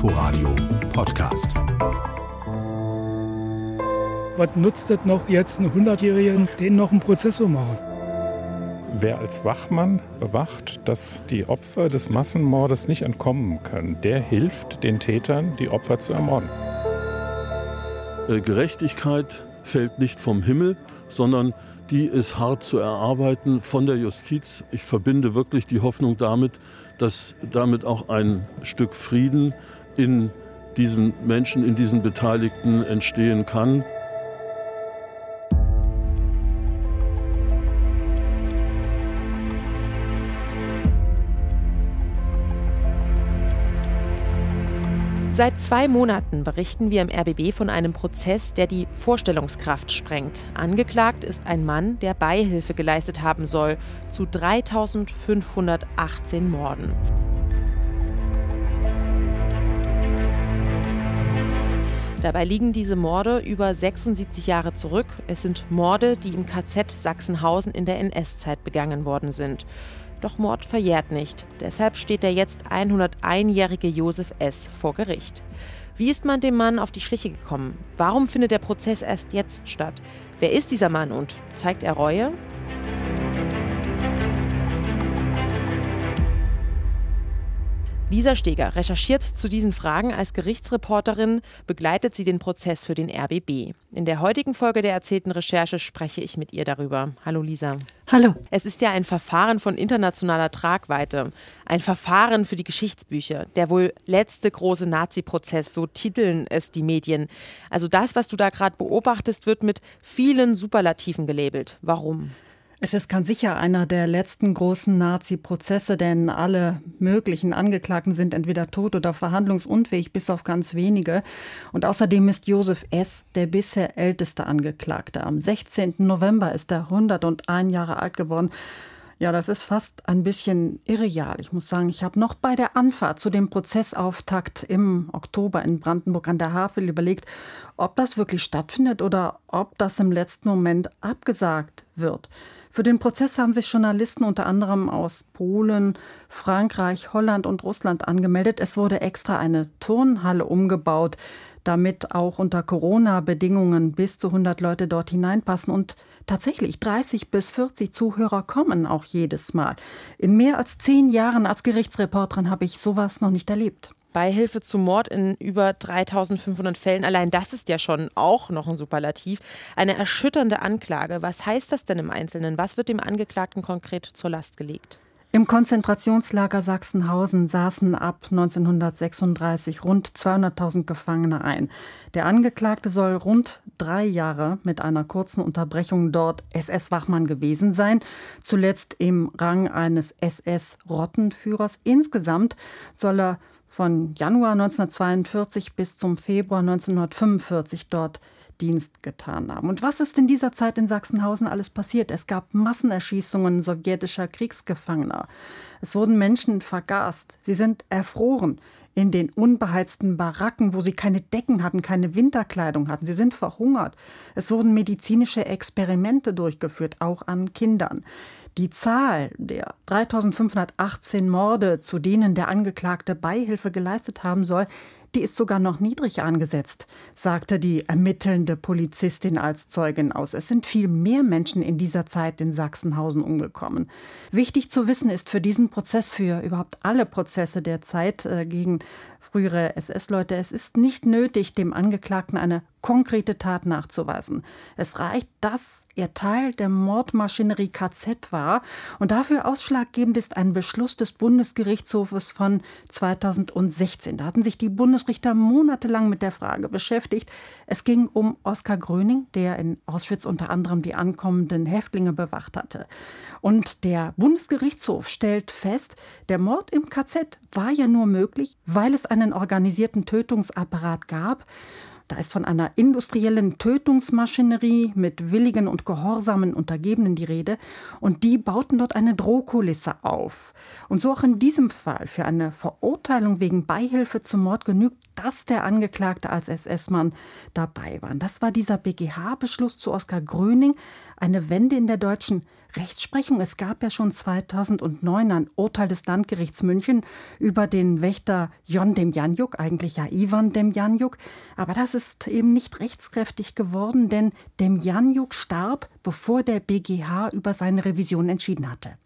Inforadio Podcast. Was nutzt es noch jetzt einen 100-Jährigen, den noch einen Prozessor machen? Wer als Wachmann bewacht, dass die Opfer des Massenmordes nicht entkommen können, der hilft den Tätern, die Opfer zu ermorden. Äh, Gerechtigkeit fällt nicht vom Himmel, sondern die ist hart zu erarbeiten von der Justiz. Ich verbinde wirklich die Hoffnung damit, dass damit auch ein Stück Frieden in diesen Menschen, in diesen Beteiligten entstehen kann. Seit zwei Monaten berichten wir im RBB von einem Prozess, der die Vorstellungskraft sprengt. Angeklagt ist ein Mann, der Beihilfe geleistet haben soll zu 3518 Morden. Dabei liegen diese Morde über 76 Jahre zurück. Es sind Morde, die im KZ Sachsenhausen in der NS-Zeit begangen worden sind. Doch Mord verjährt nicht. Deshalb steht der jetzt 101-jährige Josef S. vor Gericht. Wie ist man dem Mann auf die Schliche gekommen? Warum findet der Prozess erst jetzt statt? Wer ist dieser Mann und zeigt er Reue? Lisa Steger recherchiert zu diesen Fragen als Gerichtsreporterin, begleitet sie den Prozess für den RBB. In der heutigen Folge der erzählten Recherche spreche ich mit ihr darüber. Hallo Lisa. Hallo. Es ist ja ein Verfahren von internationaler Tragweite, ein Verfahren für die Geschichtsbücher, der wohl letzte große Nazi-Prozess, so titeln es die Medien. Also das, was du da gerade beobachtest, wird mit vielen Superlativen gelabelt. Warum? Es ist ganz sicher einer der letzten großen Nazi-Prozesse, denn alle möglichen Angeklagten sind entweder tot oder verhandlungsunfähig, bis auf ganz wenige. Und außerdem ist Josef S. der bisher älteste Angeklagte. Am 16. November ist er 101 Jahre alt geworden. Ja, das ist fast ein bisschen irreal. Ich muss sagen, ich habe noch bei der Anfahrt zu dem Prozessauftakt im Oktober in Brandenburg an der Havel überlegt, ob das wirklich stattfindet oder ob das im letzten Moment abgesagt wird. Für den Prozess haben sich Journalisten unter anderem aus Polen, Frankreich, Holland und Russland angemeldet. Es wurde extra eine Turnhalle umgebaut, damit auch unter Corona-Bedingungen bis zu 100 Leute dort hineinpassen. Und tatsächlich 30 bis 40 Zuhörer kommen auch jedes Mal. In mehr als zehn Jahren als Gerichtsreporterin habe ich sowas noch nicht erlebt. Beihilfe zum Mord in über 3500 Fällen. Allein das ist ja schon auch noch ein Superlativ. Eine erschütternde Anklage. Was heißt das denn im Einzelnen? Was wird dem Angeklagten konkret zur Last gelegt? Im Konzentrationslager Sachsenhausen saßen ab 1936 rund 200.000 Gefangene ein. Der Angeklagte soll rund drei Jahre mit einer kurzen Unterbrechung dort SS-Wachmann gewesen sein, zuletzt im Rang eines SS-Rottenführers. Insgesamt soll er von Januar 1942 bis zum Februar 1945 dort Dienst getan haben. Und was ist in dieser Zeit in Sachsenhausen alles passiert? Es gab Massenerschießungen sowjetischer Kriegsgefangener. Es wurden Menschen vergast. Sie sind erfroren in den unbeheizten Baracken, wo sie keine Decken hatten, keine Winterkleidung hatten. Sie sind verhungert. Es wurden medizinische Experimente durchgeführt, auch an Kindern. Die Zahl der 3518 Morde, zu denen der Angeklagte Beihilfe geleistet haben soll, die ist sogar noch niedrig angesetzt, sagte die ermittelnde Polizistin als Zeugin aus. Es sind viel mehr Menschen in dieser Zeit in Sachsenhausen umgekommen. Wichtig zu wissen ist für diesen Prozess, für überhaupt alle Prozesse der Zeit äh, gegen frühere SS-Leute, es ist nicht nötig, dem Angeklagten eine konkrete Tat nachzuweisen. Es reicht, dass er Teil der Mordmaschinerie KZ war. Und dafür ausschlaggebend ist ein Beschluss des Bundesgerichtshofes von 2016. Da hatten sich die Bundesrichter monatelang mit der Frage beschäftigt. Es ging um Oskar Gröning, der in Auschwitz unter anderem die ankommenden Häftlinge bewacht hatte. Und der Bundesgerichtshof stellt fest, der Mord im KZ war ja nur möglich, weil es einen organisierten Tötungsapparat gab. Da ist von einer industriellen Tötungsmaschinerie mit willigen und gehorsamen Untergebenen die Rede. Und die bauten dort eine Drohkulisse auf. Und so auch in diesem Fall für eine Verurteilung wegen Beihilfe zum Mord genügt, dass der Angeklagte als SS-Mann dabei war. Das war dieser BGH-Beschluss zu Oskar Gröning. Eine Wende in der deutschen Rechtsprechung. Es gab ja schon 2009 ein Urteil des Landgerichts München über den Wächter Jon Demjanjuk, eigentlich ja Ivan Demjanjuk. Aber das ist eben nicht rechtskräftig geworden, denn Demjanjuk starb, bevor der BGH über seine Revision entschieden hatte.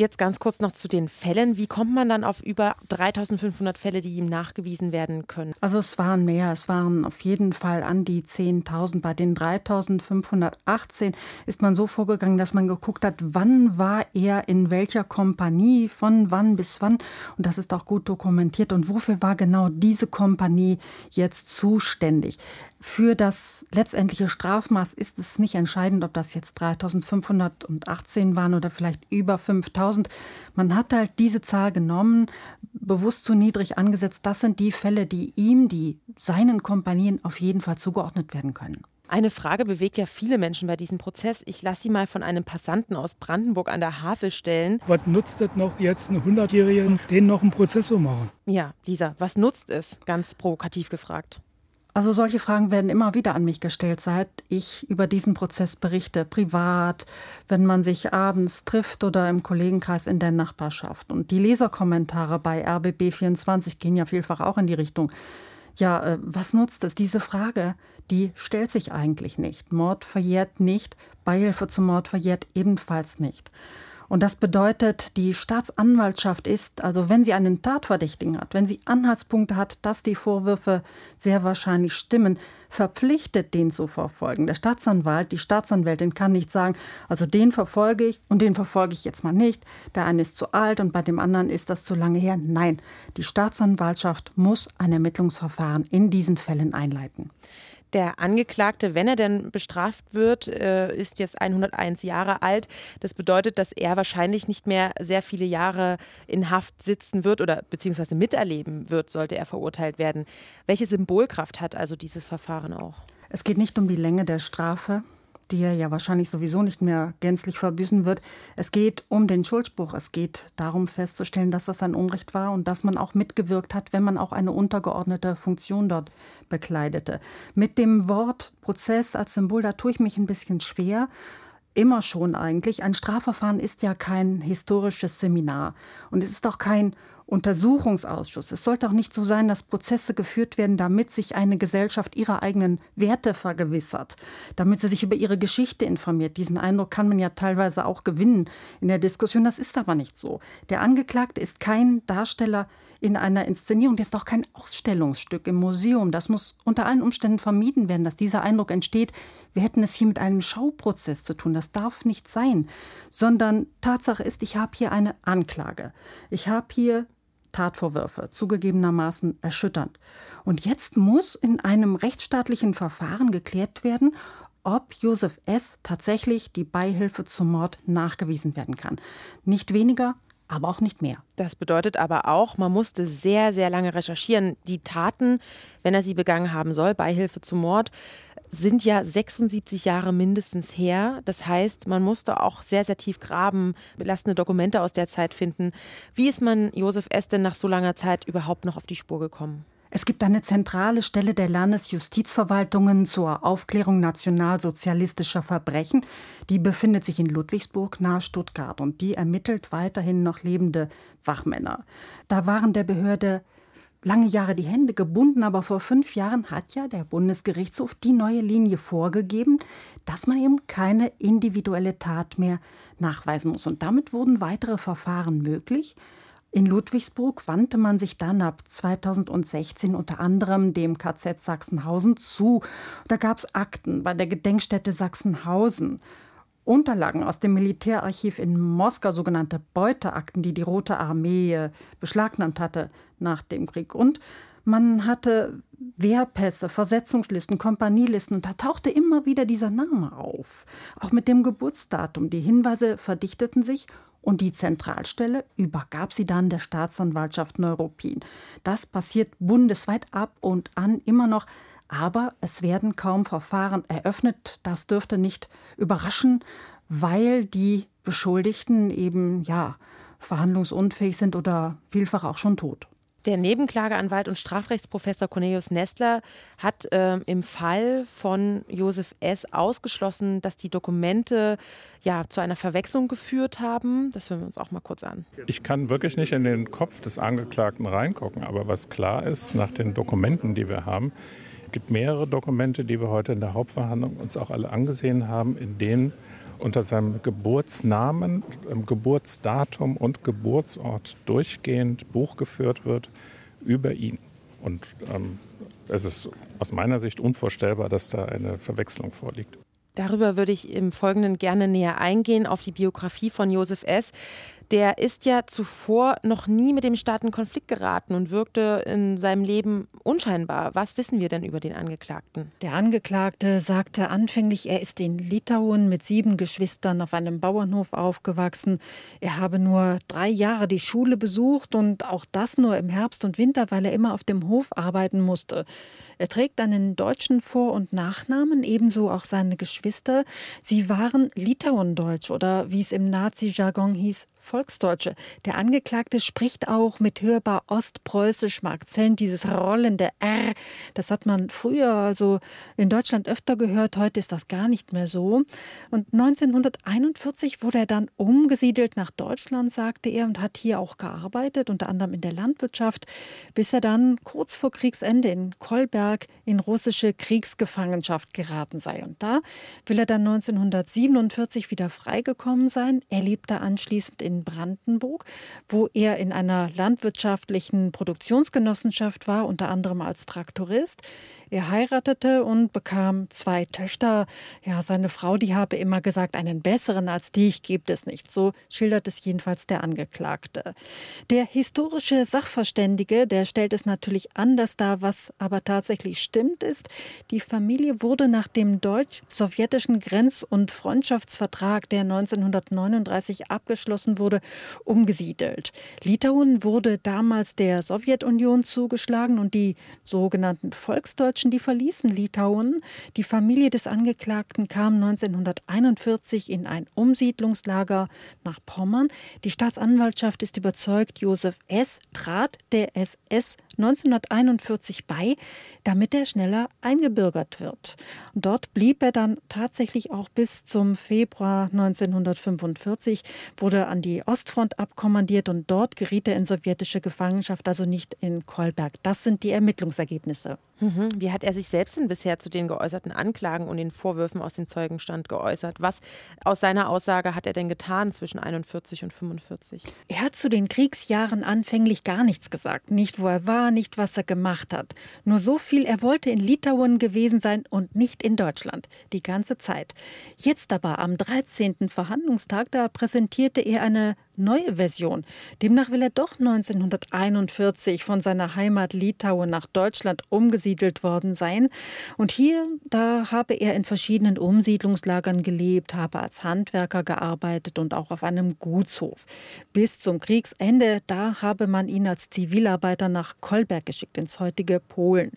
Jetzt ganz kurz noch zu den Fällen. Wie kommt man dann auf über 3500 Fälle, die ihm nachgewiesen werden können? Also es waren mehr. Es waren auf jeden Fall an die 10.000. Bei den 3518 ist man so vorgegangen, dass man geguckt hat, wann war er in welcher Kompanie, von wann bis wann. Und das ist auch gut dokumentiert. Und wofür war genau diese Kompanie jetzt zuständig? Für das letztendliche Strafmaß ist es nicht entscheidend, ob das jetzt 3518 waren oder vielleicht über 5000. Man hat halt diese Zahl genommen, bewusst zu niedrig angesetzt. Das sind die Fälle, die ihm, die seinen Kompanien auf jeden Fall zugeordnet werden können. Eine Frage bewegt ja viele Menschen bei diesem Prozess. Ich lasse sie mal von einem Passanten aus Brandenburg an der Havel stellen. Was nutzt es noch jetzt einen 100-Jährigen, den noch einen Prozess zu machen? Ja, Lisa, was nutzt es? Ganz provokativ gefragt. Also solche Fragen werden immer wieder an mich gestellt, seit ich über diesen Prozess berichte, privat, wenn man sich abends trifft oder im Kollegenkreis in der Nachbarschaft. Und die Leserkommentare bei RBB24 gehen ja vielfach auch in die Richtung. Ja, äh, was nutzt es? Diese Frage, die stellt sich eigentlich nicht. Mord verjährt nicht, Beihilfe zum Mord verjährt ebenfalls nicht. Und das bedeutet, die Staatsanwaltschaft ist, also wenn sie einen Tatverdächtigen hat, wenn sie Anhaltspunkte hat, dass die Vorwürfe sehr wahrscheinlich stimmen, verpflichtet, den zu verfolgen. Der Staatsanwalt, die Staatsanwältin kann nicht sagen, also den verfolge ich und den verfolge ich jetzt mal nicht. Der eine ist zu alt und bei dem anderen ist das zu lange her. Nein, die Staatsanwaltschaft muss ein Ermittlungsverfahren in diesen Fällen einleiten. Der Angeklagte, wenn er denn bestraft wird, äh, ist jetzt 101 Jahre alt. Das bedeutet, dass er wahrscheinlich nicht mehr sehr viele Jahre in Haft sitzen wird oder beziehungsweise miterleben wird, sollte er verurteilt werden. Welche Symbolkraft hat also dieses Verfahren auch? Es geht nicht um die Länge der Strafe die er ja wahrscheinlich sowieso nicht mehr gänzlich verbüßen wird. Es geht um den Schuldspruch. Es geht darum festzustellen, dass das ein Unrecht war und dass man auch mitgewirkt hat, wenn man auch eine untergeordnete Funktion dort bekleidete. Mit dem Wort Prozess als Symbol, da tue ich mich ein bisschen schwer. Immer schon eigentlich. Ein Strafverfahren ist ja kein historisches Seminar und es ist auch kein Untersuchungsausschuss. Es sollte auch nicht so sein, dass Prozesse geführt werden, damit sich eine Gesellschaft ihrer eigenen Werte vergewissert, damit sie sich über ihre Geschichte informiert. Diesen Eindruck kann man ja teilweise auch gewinnen in der Diskussion. Das ist aber nicht so. Der Angeklagte ist kein Darsteller in einer Inszenierung, der ist auch kein Ausstellungsstück im Museum. Das muss unter allen Umständen vermieden werden, dass dieser Eindruck entsteht, wir hätten es hier mit einem Schauprozess zu tun. Das darf nicht sein, sondern Tatsache ist, ich habe hier eine Anklage. Ich habe hier Tatvorwürfe, zugegebenermaßen erschütternd. Und jetzt muss in einem rechtsstaatlichen Verfahren geklärt werden, ob Josef S. tatsächlich die Beihilfe zum Mord nachgewiesen werden kann. Nicht weniger, aber auch nicht mehr. Das bedeutet aber auch, man musste sehr, sehr lange recherchieren. Die Taten, wenn er sie begangen haben soll, Beihilfe zum Mord, sind ja 76 Jahre mindestens her. Das heißt, man musste auch sehr, sehr tief graben, belastende Dokumente aus der Zeit finden. Wie ist man Josef S. denn nach so langer Zeit überhaupt noch auf die Spur gekommen? Es gibt eine zentrale Stelle der Landesjustizverwaltungen zur Aufklärung nationalsozialistischer Verbrechen. Die befindet sich in Ludwigsburg nahe Stuttgart und die ermittelt weiterhin noch lebende Wachmänner. Da waren der Behörde lange Jahre die Hände gebunden, aber vor fünf Jahren hat ja der Bundesgerichtshof die neue Linie vorgegeben, dass man eben keine individuelle Tat mehr nachweisen muss. Und damit wurden weitere Verfahren möglich. In Ludwigsburg wandte man sich dann ab 2016 unter anderem dem KZ Sachsenhausen zu. Da gab es Akten bei der Gedenkstätte Sachsenhausen. Unterlagen aus dem Militärarchiv in Moskau, sogenannte Beuteakten, die die Rote Armee äh, beschlagnahmt hatte nach dem Krieg. Und man hatte Wehrpässe, Versetzungslisten, Kompanielisten und da tauchte immer wieder dieser Name auf. Auch mit dem Geburtsdatum. Die Hinweise verdichteten sich und die Zentralstelle übergab sie dann der Staatsanwaltschaft Neuruppin. Das passiert bundesweit ab und an immer noch aber es werden kaum Verfahren eröffnet. Das dürfte nicht überraschen, weil die Beschuldigten eben ja verhandlungsunfähig sind oder vielfach auch schon tot. Der Nebenklageanwalt und Strafrechtsprofessor Cornelius Nestler hat äh, im Fall von Josef S. ausgeschlossen, dass die Dokumente ja zu einer Verwechslung geführt haben. Das hören wir uns auch mal kurz an. Ich kann wirklich nicht in den Kopf des Angeklagten reingucken, aber was klar ist, nach den Dokumenten, die wir haben, gibt mehrere Dokumente, die wir heute in der Hauptverhandlung uns auch alle angesehen haben, in denen unter seinem Geburtsnamen, Geburtsdatum und Geburtsort durchgehend Buch geführt wird über ihn. Und ähm, es ist aus meiner Sicht unvorstellbar, dass da eine Verwechslung vorliegt. Darüber würde ich im Folgenden gerne näher eingehen auf die Biografie von Josef S der ist ja zuvor noch nie mit dem Staat in Konflikt geraten und wirkte in seinem Leben unscheinbar. Was wissen wir denn über den Angeklagten? Der Angeklagte sagte anfänglich, er ist in Litauen mit sieben Geschwistern auf einem Bauernhof aufgewachsen. Er habe nur drei Jahre die Schule besucht und auch das nur im Herbst und Winter, weil er immer auf dem Hof arbeiten musste. Er trägt einen deutschen Vor- und Nachnamen, ebenso auch seine Geschwister. Sie waren Litauendeutsch oder wie es im Nazi-Jargon hieß, Volksdeutsche. Der Angeklagte spricht auch mit hörbar ostpreußischem Akzent, dieses rollende R. Das hat man früher also in Deutschland öfter gehört, heute ist das gar nicht mehr so. Und 1941 wurde er dann umgesiedelt nach Deutschland, sagte er, und hat hier auch gearbeitet, unter anderem in der Landwirtschaft, bis er dann kurz vor Kriegsende in Kolberg in russische Kriegsgefangenschaft geraten sei. Und da will er dann 1947 wieder freigekommen sein. Er lebte anschließend in in Brandenburg, wo er in einer landwirtschaftlichen Produktionsgenossenschaft war, unter anderem als Traktorist. Er heiratete und bekam zwei Töchter. Ja, seine Frau, die habe immer gesagt, einen besseren als dich gibt es nicht. So schildert es jedenfalls der Angeklagte. Der historische Sachverständige, der stellt es natürlich anders dar, was aber tatsächlich stimmt ist. Die Familie wurde nach dem deutsch-sowjetischen Grenz- und Freundschaftsvertrag, der 1939 abgeschlossen wurde, umgesiedelt. Litauen wurde damals der Sowjetunion zugeschlagen und die sogenannten Volksdeutschen Deutschen, die verließen Litauen. Die Familie des Angeklagten kam 1941 in ein Umsiedlungslager nach Pommern. Die Staatsanwaltschaft ist überzeugt, Josef S. trat der SS 1941 bei, damit er schneller eingebürgert wird. Und dort blieb er dann tatsächlich auch bis zum Februar 1945, wurde an die Ostfront abkommandiert und dort geriet er in sowjetische Gefangenschaft, also nicht in Kolberg. Das sind die Ermittlungsergebnisse. Mhm. Wie hat er sich selbst denn bisher zu den geäußerten Anklagen und den Vorwürfen aus dem Zeugenstand geäußert? Was aus seiner Aussage hat er denn getan zwischen 41 und 45? Er hat zu den Kriegsjahren anfänglich gar nichts gesagt. Nicht, wo er war, nicht, was er gemacht hat. Nur so viel, er wollte in Litauen gewesen sein und nicht in Deutschland. Die ganze Zeit. Jetzt aber am 13. Verhandlungstag, da präsentierte er eine neue Version. Demnach will er doch 1941 von seiner Heimat Litauen nach Deutschland umgesiedelt worden sein. Und hier, da habe er in verschiedenen Umsiedlungslagern gelebt, habe als Handwerker gearbeitet und auch auf einem Gutshof. Bis zum Kriegsende, da habe man ihn als Zivilarbeiter nach Kolberg geschickt, ins heutige Polen.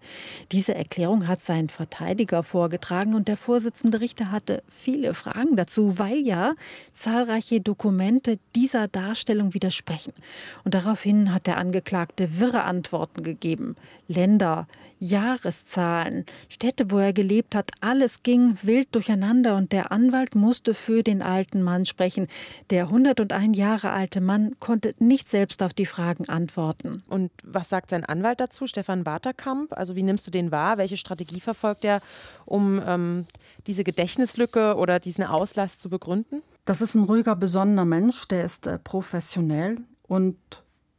Diese Erklärung hat sein Verteidiger vorgetragen und der Vorsitzende Richter hatte viele Fragen dazu, weil ja zahlreiche Dokumente dieser Darstellung widersprechen. Und daraufhin hat der Angeklagte wirre Antworten gegeben. Länder, Jahreszahlen, Städte, wo er gelebt hat, alles ging wild durcheinander und der Anwalt musste für den alten Mann sprechen. Der 101 Jahre alte Mann konnte nicht selbst auf die Fragen antworten. Und was sagt sein Anwalt dazu, Stefan Barterkamp? Also wie nimmst du den wahr? Welche Strategie verfolgt er, um ähm, diese Gedächtnislücke oder diesen Auslass zu begründen? Das ist ein ruhiger, besonnener Mensch, der ist äh, professionell und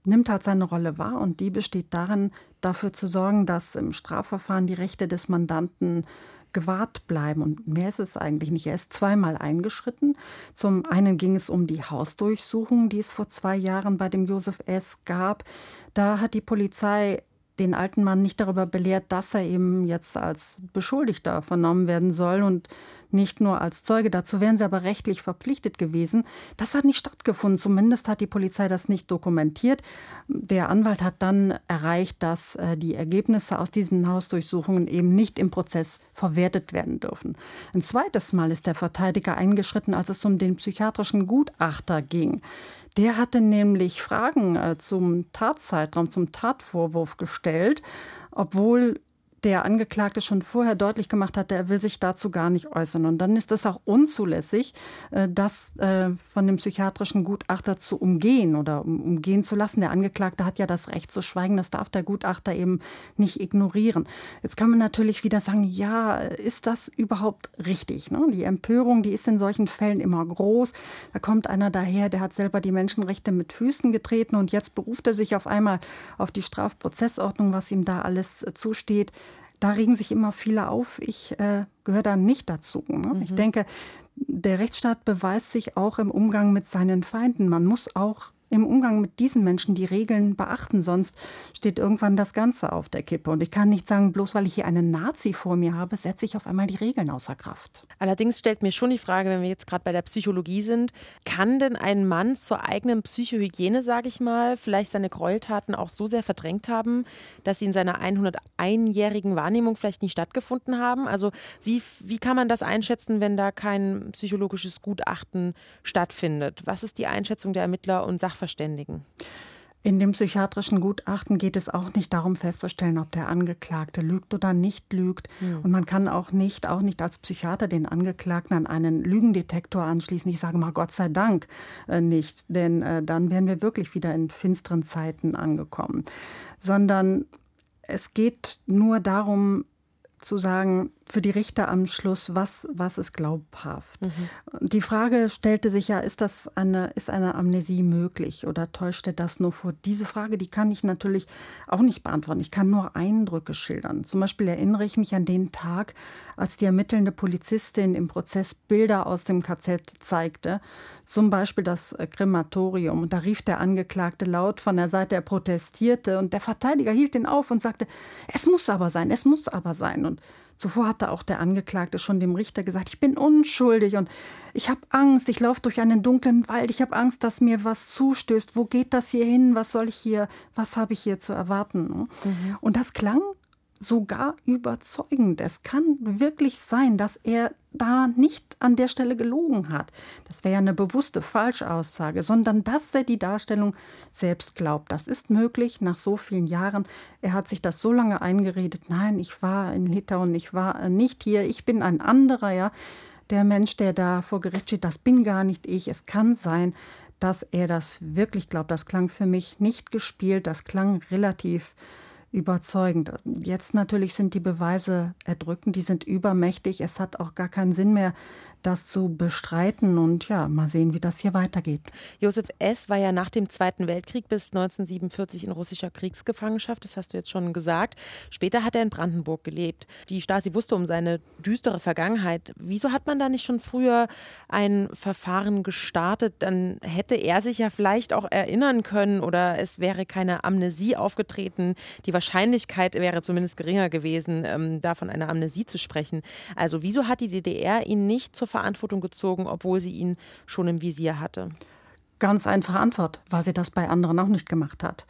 nimmt halt seine Rolle wahr und die besteht darin, dafür zu sorgen, dass im Strafverfahren die Rechte des Mandanten gewahrt bleiben. Und mehr ist es eigentlich nicht. Er ist zweimal eingeschritten. Zum einen ging es um die Hausdurchsuchung, die es vor zwei Jahren bei dem Josef S. gab. Da hat die Polizei den alten Mann nicht darüber belehrt, dass er eben jetzt als Beschuldigter vernommen werden soll und nicht nur als Zeuge, dazu wären sie aber rechtlich verpflichtet gewesen. Das hat nicht stattgefunden, zumindest hat die Polizei das nicht dokumentiert. Der Anwalt hat dann erreicht, dass äh, die Ergebnisse aus diesen Hausdurchsuchungen eben nicht im Prozess verwertet werden dürfen. Ein zweites Mal ist der Verteidiger eingeschritten, als es um den psychiatrischen Gutachter ging. Der hatte nämlich Fragen äh, zum Tatzeitraum, zum Tatvorwurf gestellt, obwohl der Angeklagte schon vorher deutlich gemacht hatte, er will sich dazu gar nicht äußern. Und dann ist es auch unzulässig, äh, das äh, von dem psychiatrischen Gutachter zu umgehen oder umgehen zu lassen. Der Angeklagte hat ja das Recht zu schweigen, das darf der Gutachter eben nicht ignorieren. Jetzt kann man natürlich wieder sagen, ja, ist das überhaupt richtig? Ne? Die Empörung, die ist in solchen Fällen immer groß. Da kommt einer daher, der hat selber die Menschenrechte mit Füßen getreten und jetzt beruft er sich auf einmal auf die Strafprozessordnung, was ihm da alles äh, zusteht da regen sich immer viele auf. Ich äh, gehöre da nicht dazu. Ne? Mhm. Ich denke, der Rechtsstaat beweist sich auch im Umgang mit seinen Feinden. Man muss auch im Umgang mit diesen Menschen die Regeln beachten, sonst steht irgendwann das Ganze auf der Kippe. Und ich kann nicht sagen, bloß weil ich hier einen Nazi vor mir habe, setze ich auf einmal die Regeln außer Kraft. Allerdings stellt mir schon die Frage, wenn wir jetzt gerade bei der Psychologie sind, kann denn ein Mann zur eigenen Psychohygiene, sage ich mal, vielleicht seine Gräueltaten auch so sehr verdrängt haben, dass sie in seiner 101-jährigen Wahrnehmung vielleicht nicht stattgefunden haben? Also wie, wie kann man das einschätzen, wenn da kein psychologisches Gutachten stattfindet? Was ist die Einschätzung der Ermittler und Sachverständigen? Sachverständigen. In dem psychiatrischen Gutachten geht es auch nicht darum festzustellen, ob der Angeklagte lügt oder nicht lügt. Mhm. Und man kann auch nicht, auch nicht als Psychiater den Angeklagten an einen Lügendetektor anschließen. Ich sage mal Gott sei Dank äh, nicht, denn äh, dann wären wir wirklich wieder in finsteren Zeiten angekommen. Sondern es geht nur darum, zu sagen, für die Richter am Schluss, was, was ist glaubhaft? Mhm. Die Frage stellte sich ja, ist das eine, ist eine Amnesie möglich oder täuscht er das nur vor? Diese Frage, die kann ich natürlich auch nicht beantworten. Ich kann nur Eindrücke schildern. Zum Beispiel erinnere ich mich an den Tag, als die ermittelnde Polizistin im Prozess Bilder aus dem KZ zeigte, zum Beispiel das Krematorium. Und da rief der Angeklagte laut von der Seite, er protestierte und der Verteidiger hielt ihn auf und sagte, es muss aber sein, es muss aber sein. Und Zuvor hatte auch der Angeklagte schon dem Richter gesagt, ich bin unschuldig und ich habe Angst, ich laufe durch einen dunklen Wald, ich habe Angst, dass mir was zustößt. Wo geht das hier hin? Was soll ich hier, was habe ich hier zu erwarten? Mhm. Und das klang sogar überzeugend. Es kann wirklich sein, dass er da nicht an der Stelle gelogen hat. Das wäre ja eine bewusste Falschaussage, sondern dass er die Darstellung selbst glaubt. Das ist möglich nach so vielen Jahren. Er hat sich das so lange eingeredet. Nein, ich war in Litauen, ich war nicht hier, ich bin ein anderer, ja. Der Mensch, der da vor Gericht steht, das bin gar nicht ich. Es kann sein, dass er das wirklich glaubt. Das klang für mich nicht gespielt, das klang relativ überzeugend. Jetzt natürlich sind die Beweise erdrückend, die sind übermächtig. Es hat auch gar keinen Sinn mehr, das zu bestreiten. Und ja, mal sehen, wie das hier weitergeht. Josef S. war ja nach dem Zweiten Weltkrieg bis 1947 in russischer Kriegsgefangenschaft, das hast du jetzt schon gesagt. Später hat er in Brandenburg gelebt. Die Stasi wusste um seine düstere Vergangenheit. Wieso hat man da nicht schon früher ein Verfahren gestartet? Dann hätte er sich ja vielleicht auch erinnern können oder es wäre keine Amnesie aufgetreten. Die Wahrscheinlichkeit wäre zumindest geringer gewesen, ähm, da von einer Amnesie zu sprechen. Also wieso hat die DDR ihn nicht zur Verantwortung gezogen, obwohl sie ihn schon im Visier hatte? Ganz einfache Antwort, weil sie das bei anderen auch nicht gemacht hat.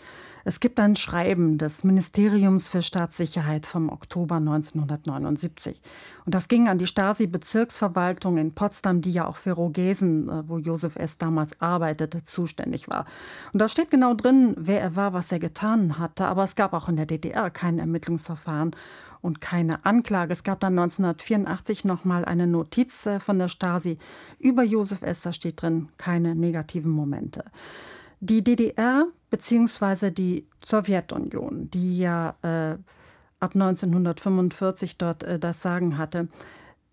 Es gibt ein Schreiben des Ministeriums für Staatssicherheit vom Oktober 1979. Und das ging an die Stasi-Bezirksverwaltung in Potsdam, die ja auch für Rogesen, äh, wo Josef S. damals arbeitete, zuständig war. Und da steht genau drin, wer er war, was er getan hatte. Aber es gab auch in der DDR kein Ermittlungsverfahren und keine Anklage. Es gab dann 1984 noch mal eine Notiz äh, von der Stasi über Josef S. Da steht drin, keine negativen Momente. Die DDR bzw. die Sowjetunion, die ja äh, ab 1945 dort äh, das Sagen hatte,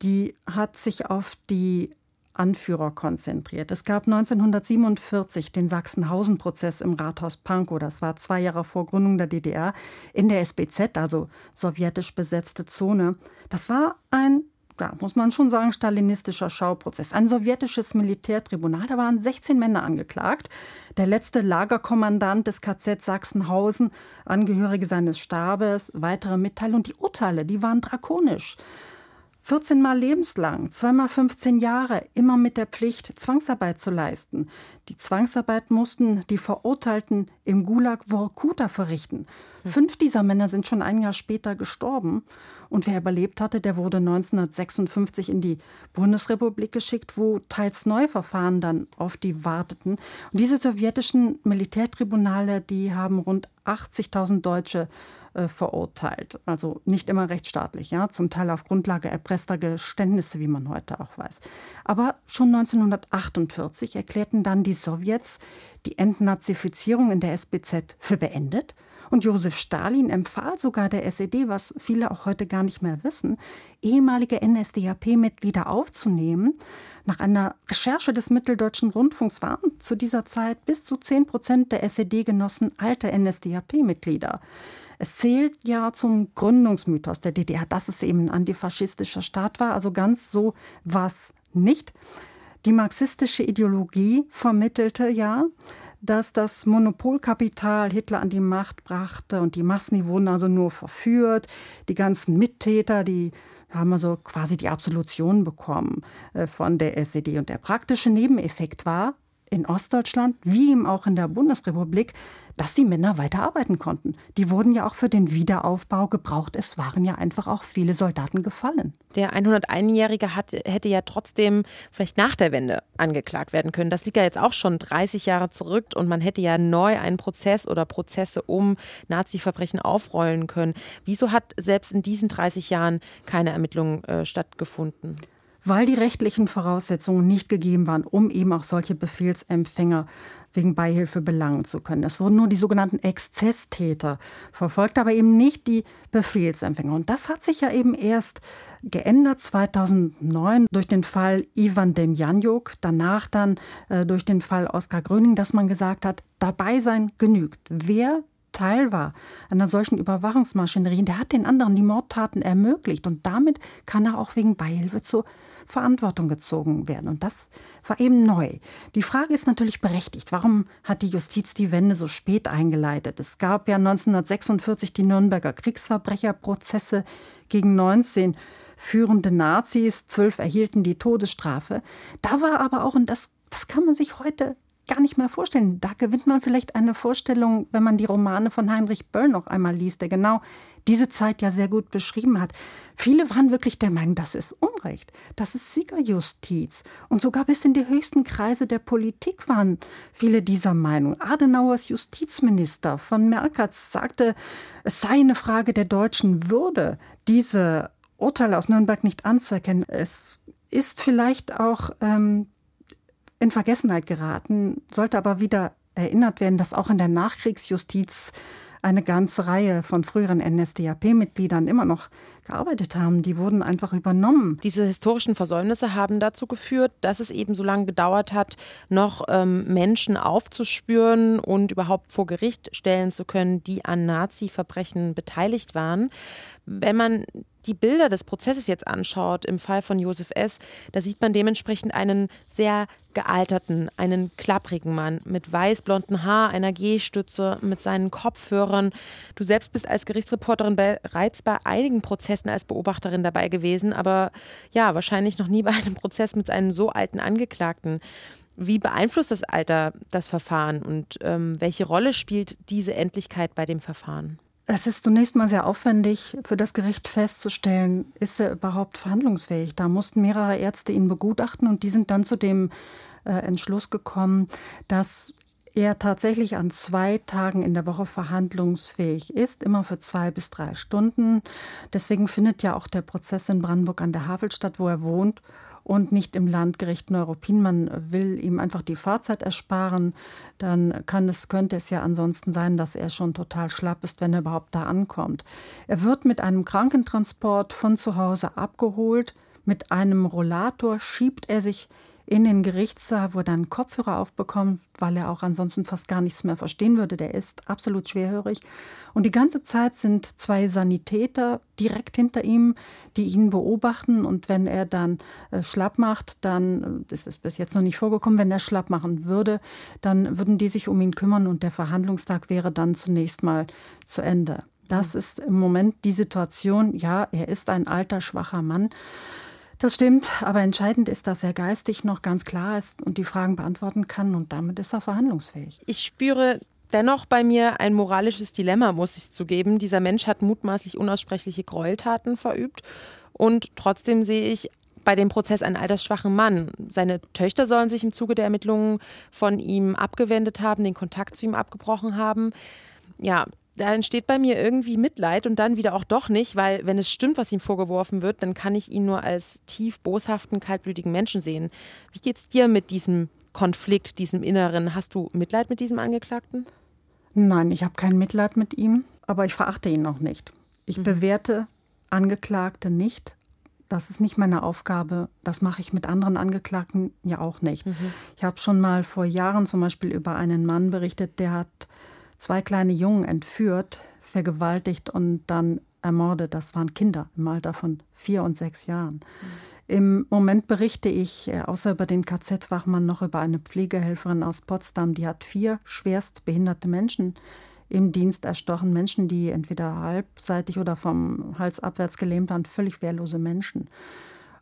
die hat sich auf die Anführer konzentriert. Es gab 1947 den Sachsenhausen-Prozess im Rathaus Pankow. Das war zwei Jahre vor Gründung der DDR in der SBZ, also sowjetisch besetzte Zone. Das war ein ja, muss man schon sagen, stalinistischer Schauprozess. Ein sowjetisches Militärtribunal, da waren 16 Männer angeklagt. Der letzte Lagerkommandant des KZ Sachsenhausen, Angehörige seines Stabes, weitere Mitteilungen. Und die Urteile, die waren drakonisch. 14 Mal lebenslang, zweimal 15 Jahre, immer mit der Pflicht, Zwangsarbeit zu leisten. Die Zwangsarbeit mussten die Verurteilten im Gulag Vorkuta verrichten. Fünf dieser Männer sind schon ein Jahr später gestorben. Und wer überlebt hatte, der wurde 1956 in die Bundesrepublik geschickt, wo teils neue Verfahren dann auf die warteten. Und diese sowjetischen Militärtribunale, die haben rund 80.000 Deutsche äh, verurteilt. Also nicht immer rechtsstaatlich, ja, zum Teil auf Grundlage erpresster Geständnisse, wie man heute auch weiß. Aber schon 1948 erklärten dann die Sowjets die Entnazifizierung in der SBZ für beendet. Und Josef Stalin empfahl sogar der SED, was viele auch heute gar nicht mehr wissen, ehemalige NSDAP-Mitglieder aufzunehmen. Nach einer Recherche des Mitteldeutschen Rundfunks waren zu dieser Zeit bis zu 10 Prozent der SED-Genossen alte NSDAP-Mitglieder. Es zählt ja zum Gründungsmythos der DDR, dass es eben ein antifaschistischer Staat war. Also ganz so war es nicht. Die marxistische Ideologie vermittelte ja, dass das Monopolkapital Hitler an die Macht brachte und die Massen, die wurden also nur verführt. Die ganzen Mittäter, die haben also quasi die Absolution bekommen äh, von der SED. Und der praktische Nebeneffekt war, in Ostdeutschland wie eben auch in der Bundesrepublik, dass die Männer weiterarbeiten konnten. Die wurden ja auch für den Wiederaufbau gebraucht. Es waren ja einfach auch viele Soldaten gefallen. Der 101-Jährige hätte ja trotzdem vielleicht nach der Wende angeklagt werden können. Das liegt ja jetzt auch schon 30 Jahre zurück und man hätte ja neu einen Prozess oder Prozesse um Nazi-Verbrechen aufrollen können. Wieso hat selbst in diesen 30 Jahren keine Ermittlung äh, stattgefunden? Weil die rechtlichen Voraussetzungen nicht gegeben waren, um eben auch solche Befehlsempfänger wegen Beihilfe belangen zu können. Es wurden nur die sogenannten Exzesstäter verfolgt, aber eben nicht die Befehlsempfänger. Und das hat sich ja eben erst geändert 2009 durch den Fall Ivan Demjanjuk, danach dann äh, durch den Fall Oskar Gröning, dass man gesagt hat, dabei sein genügt. Wer Teil war einer solchen Überwachungsmaschinerie, der hat den anderen die Mordtaten ermöglicht und damit kann er auch wegen Beihilfe zur Verantwortung gezogen werden. Und das war eben neu. Die Frage ist natürlich berechtigt. Warum hat die Justiz die Wende so spät eingeleitet? Es gab ja 1946 die Nürnberger Kriegsverbrecherprozesse gegen 19 führende Nazis, zwölf erhielten die Todesstrafe. Da war aber auch, und das, das kann man sich heute gar nicht mehr vorstellen. Da gewinnt man vielleicht eine Vorstellung, wenn man die Romane von Heinrich Böll noch einmal liest, der genau diese Zeit ja sehr gut beschrieben hat. Viele waren wirklich der Meinung, das ist Unrecht, das ist Siegerjustiz. Und sogar bis in die höchsten Kreise der Politik waren viele dieser Meinung. Adenauers Justizminister von Merkatz sagte, es sei eine Frage der deutschen Würde, diese Urteile aus Nürnberg nicht anzuerkennen. Es ist vielleicht auch ähm, in Vergessenheit geraten, sollte aber wieder erinnert werden, dass auch in der Nachkriegsjustiz eine ganze Reihe von früheren NSDAP-Mitgliedern immer noch gearbeitet haben. Die wurden einfach übernommen. Diese historischen Versäumnisse haben dazu geführt, dass es eben so lange gedauert hat, noch ähm, Menschen aufzuspüren und überhaupt vor Gericht stellen zu können, die an Nazi-Verbrechen beteiligt waren. Wenn man die Bilder des Prozesses jetzt anschaut, im Fall von Josef S., da sieht man dementsprechend einen sehr gealterten, einen klapprigen Mann mit weißblonden Haar, einer Gehstütze, mit seinen Kopfhörern. Du selbst bist als Gerichtsreporterin bereits bei einigen Prozessen als Beobachterin dabei gewesen, aber ja, wahrscheinlich noch nie bei einem Prozess mit einem so alten Angeklagten. Wie beeinflusst das Alter das Verfahren und ähm, welche Rolle spielt diese Endlichkeit bei dem Verfahren? Es ist zunächst mal sehr aufwendig für das Gericht festzustellen, ist er überhaupt verhandlungsfähig. Da mussten mehrere Ärzte ihn begutachten und die sind dann zu dem äh, Entschluss gekommen, dass er tatsächlich an zwei Tagen in der Woche verhandlungsfähig ist, immer für zwei bis drei Stunden. Deswegen findet ja auch der Prozess in Brandenburg an der Havel statt, wo er wohnt und nicht im Landgericht Neuruppin. Man will ihm einfach die Fahrzeit ersparen. Dann kann es, könnte es ja ansonsten sein, dass er schon total schlapp ist, wenn er überhaupt da ankommt. Er wird mit einem Krankentransport von zu Hause abgeholt. Mit einem Rollator schiebt er sich in den Gerichtssaal, wo er dann Kopfhörer aufbekommt, weil er auch ansonsten fast gar nichts mehr verstehen würde. Der ist absolut schwerhörig. Und die ganze Zeit sind zwei Sanitäter direkt hinter ihm, die ihn beobachten. Und wenn er dann äh, schlapp macht, dann, das ist bis jetzt noch nicht vorgekommen, wenn er schlapp machen würde, dann würden die sich um ihn kümmern und der Verhandlungstag wäre dann zunächst mal zu Ende. Das ist im Moment die Situation. Ja, er ist ein alter, schwacher Mann. Das stimmt, aber entscheidend ist, dass er geistig noch ganz klar ist und die Fragen beantworten kann und damit ist er verhandlungsfähig. Ich spüre dennoch bei mir ein moralisches Dilemma, muss ich zugeben. Dieser Mensch hat mutmaßlich unaussprechliche Gräueltaten verübt und trotzdem sehe ich bei dem Prozess einen altersschwachen Mann. Seine Töchter sollen sich im Zuge der Ermittlungen von ihm abgewendet haben, den Kontakt zu ihm abgebrochen haben. Ja, da entsteht bei mir irgendwie Mitleid und dann wieder auch doch nicht, weil wenn es stimmt, was ihm vorgeworfen wird, dann kann ich ihn nur als tief boshaften, kaltblütigen Menschen sehen. Wie geht es dir mit diesem Konflikt, diesem Inneren? Hast du Mitleid mit diesem Angeklagten? Nein, ich habe kein Mitleid mit ihm, aber ich verachte ihn auch nicht. Ich mhm. bewerte Angeklagte nicht. Das ist nicht meine Aufgabe. Das mache ich mit anderen Angeklagten ja auch nicht. Mhm. Ich habe schon mal vor Jahren zum Beispiel über einen Mann berichtet, der hat zwei kleine Jungen entführt, vergewaltigt und dann ermordet. Das waren Kinder im Alter von vier und sechs Jahren. Mhm. Im Moment berichte ich äh, außer über den KZ-Wachmann noch über eine Pflegehelferin aus Potsdam, die hat vier schwerst behinderte Menschen im Dienst erstochen. Menschen, die entweder halbseitig oder vom Hals abwärts gelähmt waren, völlig wehrlose Menschen.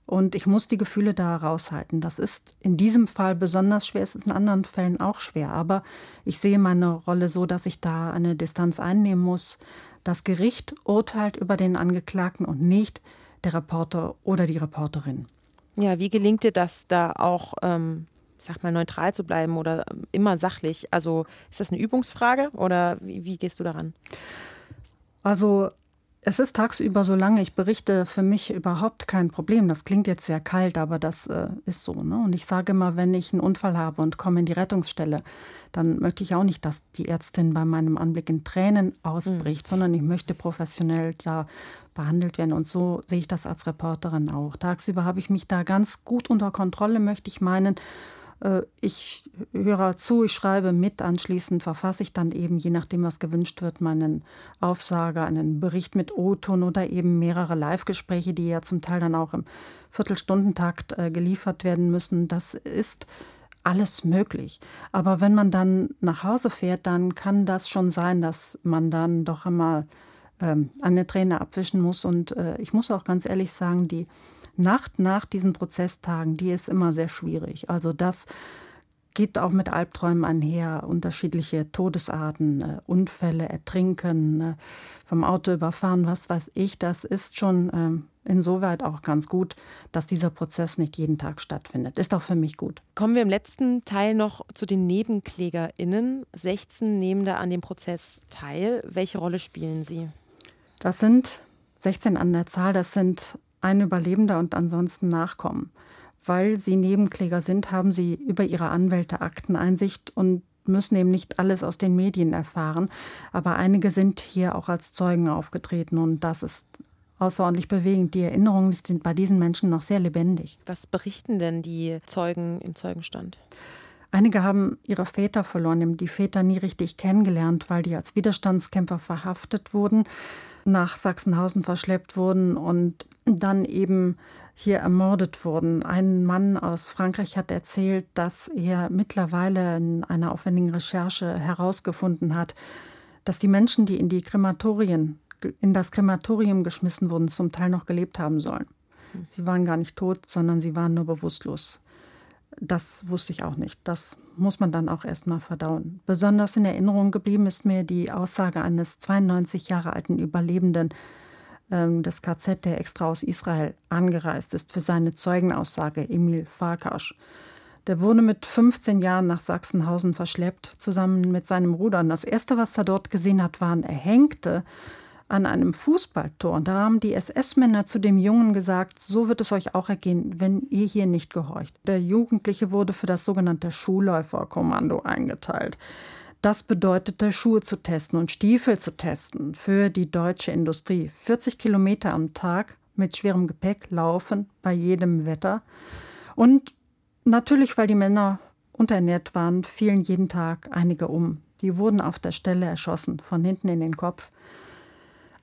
Und ich muss die Gefühle da raushalten. Das ist in diesem Fall besonders schwer, es ist in anderen Fällen auch schwer. Aber ich sehe meine Rolle so, dass ich da eine Distanz einnehmen muss. Das Gericht urteilt über den Angeklagten und nicht der Reporter oder die Reporterin. Ja, wie gelingt dir das, da auch, ähm, sag mal, neutral zu bleiben oder ähm, immer sachlich? Also ist das eine Übungsfrage oder wie, wie gehst du daran? Also es ist tagsüber, solange ich berichte, für mich überhaupt kein Problem. Das klingt jetzt sehr kalt, aber das äh, ist so. Ne? Und ich sage immer, wenn ich einen Unfall habe und komme in die Rettungsstelle, dann möchte ich auch nicht, dass die Ärztin bei meinem Anblick in Tränen ausbricht, mhm. sondern ich möchte professionell da behandelt werden. Und so sehe ich das als Reporterin auch. Tagsüber habe ich mich da ganz gut unter Kontrolle, möchte ich meinen. Äh, ich höre zu, ich schreibe mit, anschließend verfasse ich dann eben, je nachdem, was gewünscht wird, meinen Aufsager, einen Bericht mit O-Ton oder eben mehrere Live-Gespräche, die ja zum Teil dann auch im Viertelstundentakt äh, geliefert werden müssen. Das ist alles möglich. Aber wenn man dann nach Hause fährt, dann kann das schon sein, dass man dann doch immer ähm, eine Träne abwischen muss. Und äh, ich muss auch ganz ehrlich sagen, die Nacht nach diesen Prozesstagen, die ist immer sehr schwierig. Also das geht auch mit Albträumen einher, unterschiedliche Todesarten, äh, Unfälle, Ertrinken, äh, vom Auto überfahren, was weiß ich. Das ist schon äh, insoweit auch ganz gut, dass dieser Prozess nicht jeden Tag stattfindet. Ist auch für mich gut. Kommen wir im letzten Teil noch zu den NebenklägerInnen. 16 nehmen da an dem Prozess teil. Welche Rolle spielen sie? Das sind 16 an der Zahl. Das sind ein Überlebender und ansonsten Nachkommen. Weil sie Nebenkläger sind, haben sie über ihre Anwälte Akteneinsicht und müssen eben nicht alles aus den Medien erfahren. Aber einige sind hier auch als Zeugen aufgetreten und das ist außerordentlich bewegend. Die Erinnerungen sind bei diesen Menschen noch sehr lebendig. Was berichten denn die Zeugen im Zeugenstand? Einige haben ihre Väter verloren, die Väter nie richtig kennengelernt, weil die als Widerstandskämpfer verhaftet wurden, nach Sachsenhausen verschleppt wurden und dann eben hier ermordet wurden. Ein Mann aus Frankreich hat erzählt, dass er mittlerweile in einer aufwendigen Recherche herausgefunden hat, dass die Menschen, die in die Krematorien, in das Krematorium geschmissen wurden, zum Teil noch gelebt haben sollen. Sie waren gar nicht tot, sondern sie waren nur bewusstlos. Das wusste ich auch nicht. Das muss man dann auch erst mal verdauen. Besonders in Erinnerung geblieben ist mir die Aussage eines 92 Jahre alten Überlebenden, ähm, des KZ, der extra aus Israel angereist ist für seine Zeugenaussage, Emil Farkasch. Der wurde mit 15 Jahren nach Sachsenhausen verschleppt, zusammen mit seinem Bruder. Und das Erste, was er dort gesehen hat, waren Erhängte an einem Fußballtor. Und da haben die SS-Männer zu dem Jungen gesagt, so wird es euch auch ergehen, wenn ihr hier nicht gehorcht. Der Jugendliche wurde für das sogenannte Schulläuferkommando eingeteilt. Das bedeutete, Schuhe zu testen und Stiefel zu testen für die deutsche Industrie. 40 Kilometer am Tag mit schwerem Gepäck laufen bei jedem Wetter. Und natürlich, weil die Männer unterernährt waren, fielen jeden Tag einige um. Die wurden auf der Stelle erschossen, von hinten in den Kopf.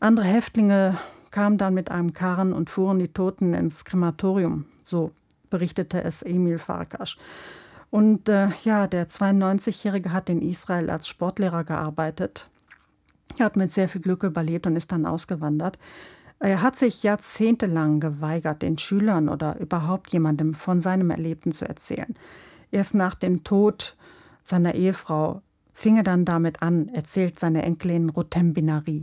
Andere Häftlinge kamen dann mit einem Karren und fuhren die Toten ins Krematorium. So berichtete es Emil Farkas. Und äh, ja, der 92-Jährige hat in Israel als Sportlehrer gearbeitet. Er hat mit sehr viel Glück überlebt und ist dann ausgewandert. Er hat sich jahrzehntelang geweigert, den Schülern oder überhaupt jemandem von seinem Erlebten zu erzählen. Erst nach dem Tod seiner Ehefrau fing er dann damit an, erzählt seine Enkelin Rotem Binari.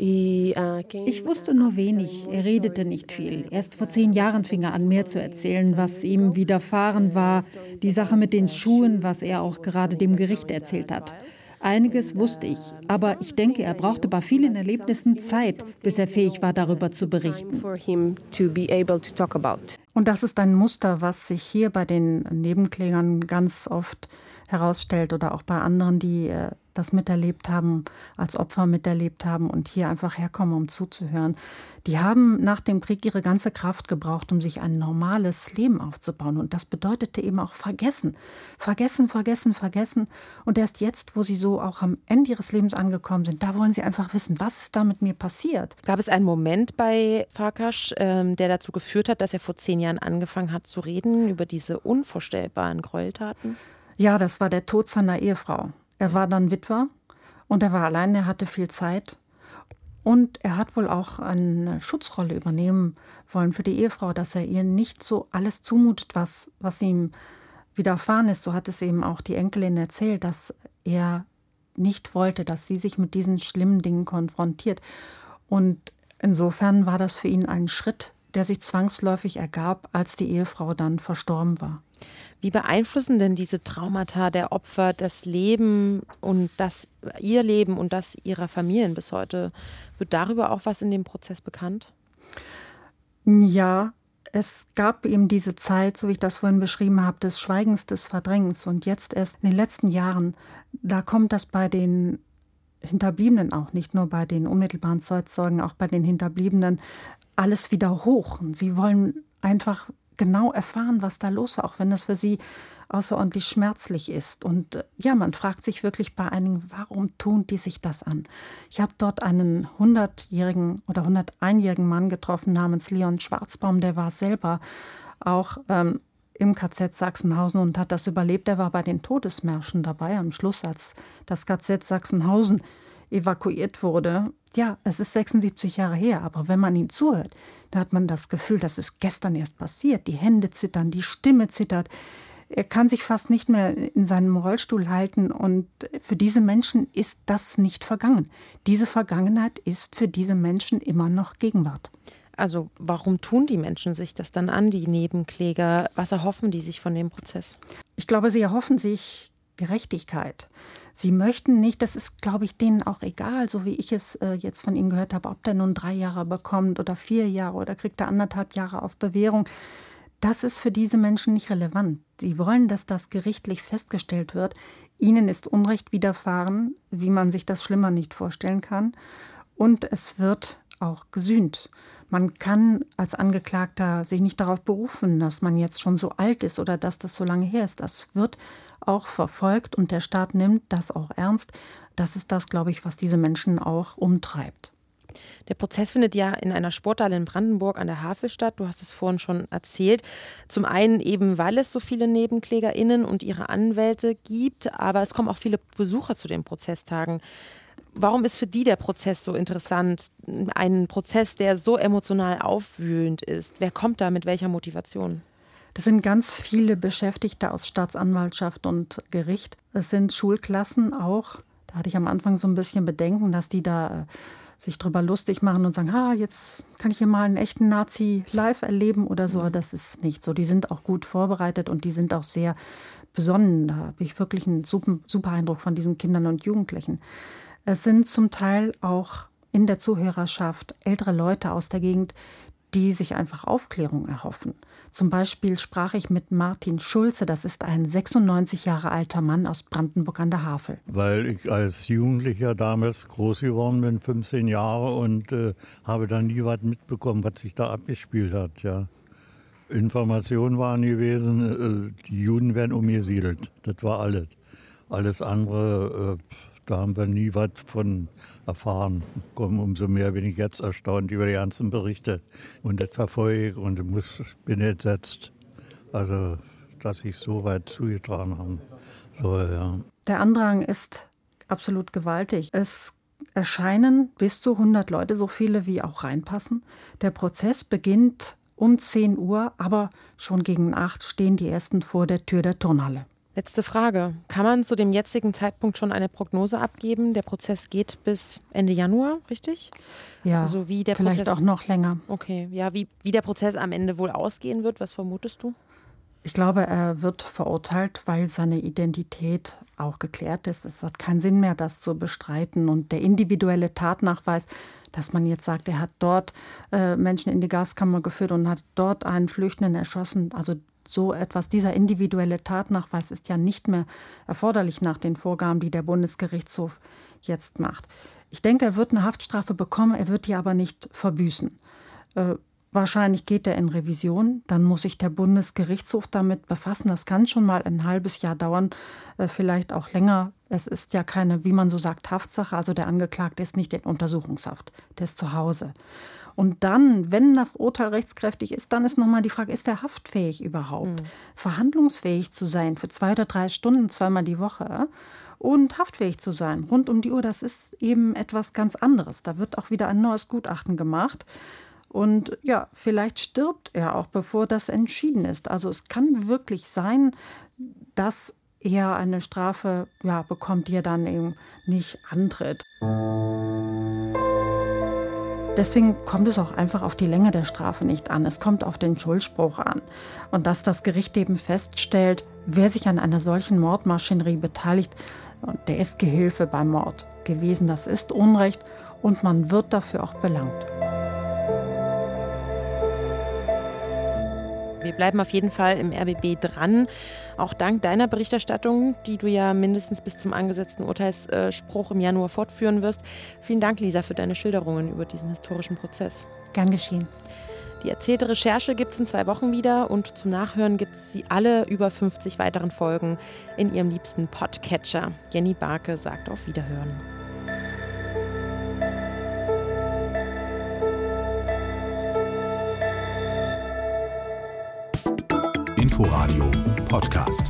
Uh, uh, ich wusste nur wenig, er redete nicht viel. Erst vor zehn Jahren fing er an, mehr zu erzählen, was ihm widerfahren war, die Sache mit den Schuhen, was er auch gerade dem Gericht erzählt hat. Einiges wusste ich, aber ich denke, er brauchte bei vielen Erlebnissen Zeit, bis er fähig war, darüber zu berichten. Und das ist ein Muster, was sich hier bei den Nebenklägern ganz oft herausstellt oder auch bei anderen, die äh, das miterlebt haben, als Opfer miterlebt haben und hier einfach herkommen, um zuzuhören. Die haben nach dem Krieg ihre ganze Kraft gebraucht, um sich ein normales Leben aufzubauen. Und das bedeutete eben auch vergessen. Vergessen, vergessen, vergessen. Und erst jetzt, wo sie so auch am Ende ihres Lebens angekommen sind, da wollen sie einfach wissen, was ist da mit mir passiert. Gab es einen Moment bei Farkas, ähm, der dazu geführt hat, dass er vor zehn Jahren angefangen hat zu reden über diese unvorstellbaren Gräueltaten? Ja, das war der Tod seiner Ehefrau. Er war dann Witwer und er war allein, er hatte viel Zeit. Und er hat wohl auch eine Schutzrolle übernehmen wollen für die Ehefrau, dass er ihr nicht so alles zumutet, was, was ihm widerfahren ist. So hat es eben auch die Enkelin erzählt, dass er nicht wollte, dass sie sich mit diesen schlimmen Dingen konfrontiert. Und insofern war das für ihn ein Schritt, der sich zwangsläufig ergab, als die Ehefrau dann verstorben war. Wie beeinflussen denn diese Traumata der Opfer das Leben und das ihr Leben und das ihrer Familien bis heute? Wird darüber auch was in dem Prozess bekannt? Ja, es gab eben diese Zeit, so wie ich das vorhin beschrieben habe, des Schweigens, des Verdrängens. Und jetzt erst in den letzten Jahren, da kommt das bei den Hinterbliebenen auch, nicht nur bei den unmittelbaren Zeitzeugen, auch bei den Hinterbliebenen, alles wieder hoch. Sie wollen einfach genau erfahren, was da los war, auch wenn das für sie außerordentlich schmerzlich ist. Und äh, ja, man fragt sich wirklich bei einigen, warum tun die sich das an? Ich habe dort einen 100-jährigen oder 101-jährigen Mann getroffen namens Leon Schwarzbaum, der war selber auch ähm, im KZ Sachsenhausen und hat das überlebt. Er war bei den Todesmärschen dabei am Schluss, als das KZ Sachsenhausen evakuiert wurde. Ja, es ist 76 Jahre her, aber wenn man ihm zuhört, dann hat man das Gefühl, das ist gestern erst passiert. Die Hände zittern, die Stimme zittert. Er kann sich fast nicht mehr in seinem Rollstuhl halten und für diese Menschen ist das nicht vergangen. Diese Vergangenheit ist für diese Menschen immer noch Gegenwart. Also warum tun die Menschen sich das dann an, die Nebenkläger? Was erhoffen die sich von dem Prozess? Ich glaube, sie erhoffen sich Gerechtigkeit. Sie möchten nicht, das ist, glaube ich, denen auch egal, so wie ich es äh, jetzt von Ihnen gehört habe, ob der nun drei Jahre bekommt oder vier Jahre oder kriegt er anderthalb Jahre auf Bewährung. Das ist für diese Menschen nicht relevant. Sie wollen, dass das gerichtlich festgestellt wird. Ihnen ist Unrecht widerfahren, wie man sich das schlimmer nicht vorstellen kann. Und es wird auch gesühnt. Man kann als Angeklagter sich nicht darauf berufen, dass man jetzt schon so alt ist oder dass das so lange her ist. Das wird auch verfolgt und der Staat nimmt das auch ernst. Das ist das, glaube ich, was diese Menschen auch umtreibt. Der Prozess findet ja in einer Sporthalle in Brandenburg an der Havel statt. Du hast es vorhin schon erzählt. Zum einen eben, weil es so viele NebenklägerInnen und ihre Anwälte gibt, aber es kommen auch viele Besucher zu den Prozesstagen. Warum ist für die der Prozess so interessant? Ein Prozess, der so emotional aufwühlend ist. Wer kommt da mit welcher Motivation? Das sind ganz viele Beschäftigte aus Staatsanwaltschaft und Gericht. Es sind Schulklassen auch. Da hatte ich am Anfang so ein bisschen Bedenken, dass die da äh, sich drüber lustig machen und sagen, ha, jetzt kann ich hier mal einen echten Nazi live erleben oder so. Das ist nicht so. Die sind auch gut vorbereitet und die sind auch sehr besonnen. Da habe ich wirklich einen super, super Eindruck von diesen Kindern und Jugendlichen. Es sind zum Teil auch in der Zuhörerschaft ältere Leute aus der Gegend, die sich einfach Aufklärung erhoffen. Zum Beispiel sprach ich mit Martin Schulze, das ist ein 96 Jahre alter Mann aus Brandenburg an der Havel. Weil ich als Jugendlicher damals groß geworden bin, 15 Jahre, und äh, habe dann nie was mitbekommen, was sich da abgespielt hat. Ja. Informationen waren gewesen, äh, die Juden werden umgesiedelt. Das war alles. Alles andere. Äh, da haben wir nie was von erfahren. Umso mehr bin ich jetzt erstaunt über die ganzen Berichte und das verfolge und muss, bin entsetzt, also, dass sich so weit zugetragen haben. So, ja. Der Andrang ist absolut gewaltig. Es erscheinen bis zu 100 Leute, so viele wie auch reinpassen. Der Prozess beginnt um 10 Uhr, aber schon gegen 8 stehen die ersten vor der Tür der Turnhalle. Letzte Frage. Kann man zu dem jetzigen Zeitpunkt schon eine Prognose abgeben? Der Prozess geht bis Ende Januar, richtig? Ja, also wie der vielleicht Prozess, auch noch länger. Okay, ja, wie, wie der Prozess am Ende wohl ausgehen wird, was vermutest du? Ich glaube, er wird verurteilt, weil seine Identität auch geklärt ist. Es hat keinen Sinn mehr, das zu bestreiten. Und der individuelle Tatnachweis, dass man jetzt sagt, er hat dort äh, Menschen in die Gaskammer geführt und hat dort einen Flüchtenden erschossen, also so etwas, dieser individuelle Tatnachweis ist ja nicht mehr erforderlich nach den Vorgaben, die der Bundesgerichtshof jetzt macht. Ich denke, er wird eine Haftstrafe bekommen, er wird die aber nicht verbüßen. Äh, Wahrscheinlich geht er in Revision, dann muss sich der Bundesgerichtshof damit befassen. Das kann schon mal ein halbes Jahr dauern, äh, vielleicht auch länger. Es ist ja keine, wie man so sagt, Haftsache. Also der Angeklagte ist nicht in Untersuchungshaft, der ist zu Hause. Und dann, wenn das Urteil rechtskräftig ist, dann ist nochmal die Frage, ist er haftfähig überhaupt? Mhm. Verhandlungsfähig zu sein für zwei oder drei Stunden, zweimal die Woche und haftfähig zu sein, rund um die Uhr, das ist eben etwas ganz anderes. Da wird auch wieder ein neues Gutachten gemacht. Und ja, vielleicht stirbt er auch, bevor das entschieden ist. Also es kann wirklich sein, dass er eine Strafe ja, bekommt, die er dann eben nicht antritt. Deswegen kommt es auch einfach auf die Länge der Strafe nicht an. Es kommt auf den Schuldspruch an. Und dass das Gericht eben feststellt, wer sich an einer solchen Mordmaschinerie beteiligt, der ist Gehilfe beim Mord gewesen. Das ist Unrecht und man wird dafür auch belangt. Wir bleiben auf jeden Fall im RBB dran. Auch dank deiner Berichterstattung, die du ja mindestens bis zum angesetzten Urteilsspruch im Januar fortführen wirst. Vielen Dank, Lisa, für deine Schilderungen über diesen historischen Prozess. Gern geschehen. Die erzählte Recherche gibt es in zwei Wochen wieder und zum Nachhören gibt es sie alle über 50 weiteren Folgen in ihrem liebsten Podcatcher. Jenny Barke sagt auf Wiederhören. Inforadio Podcast.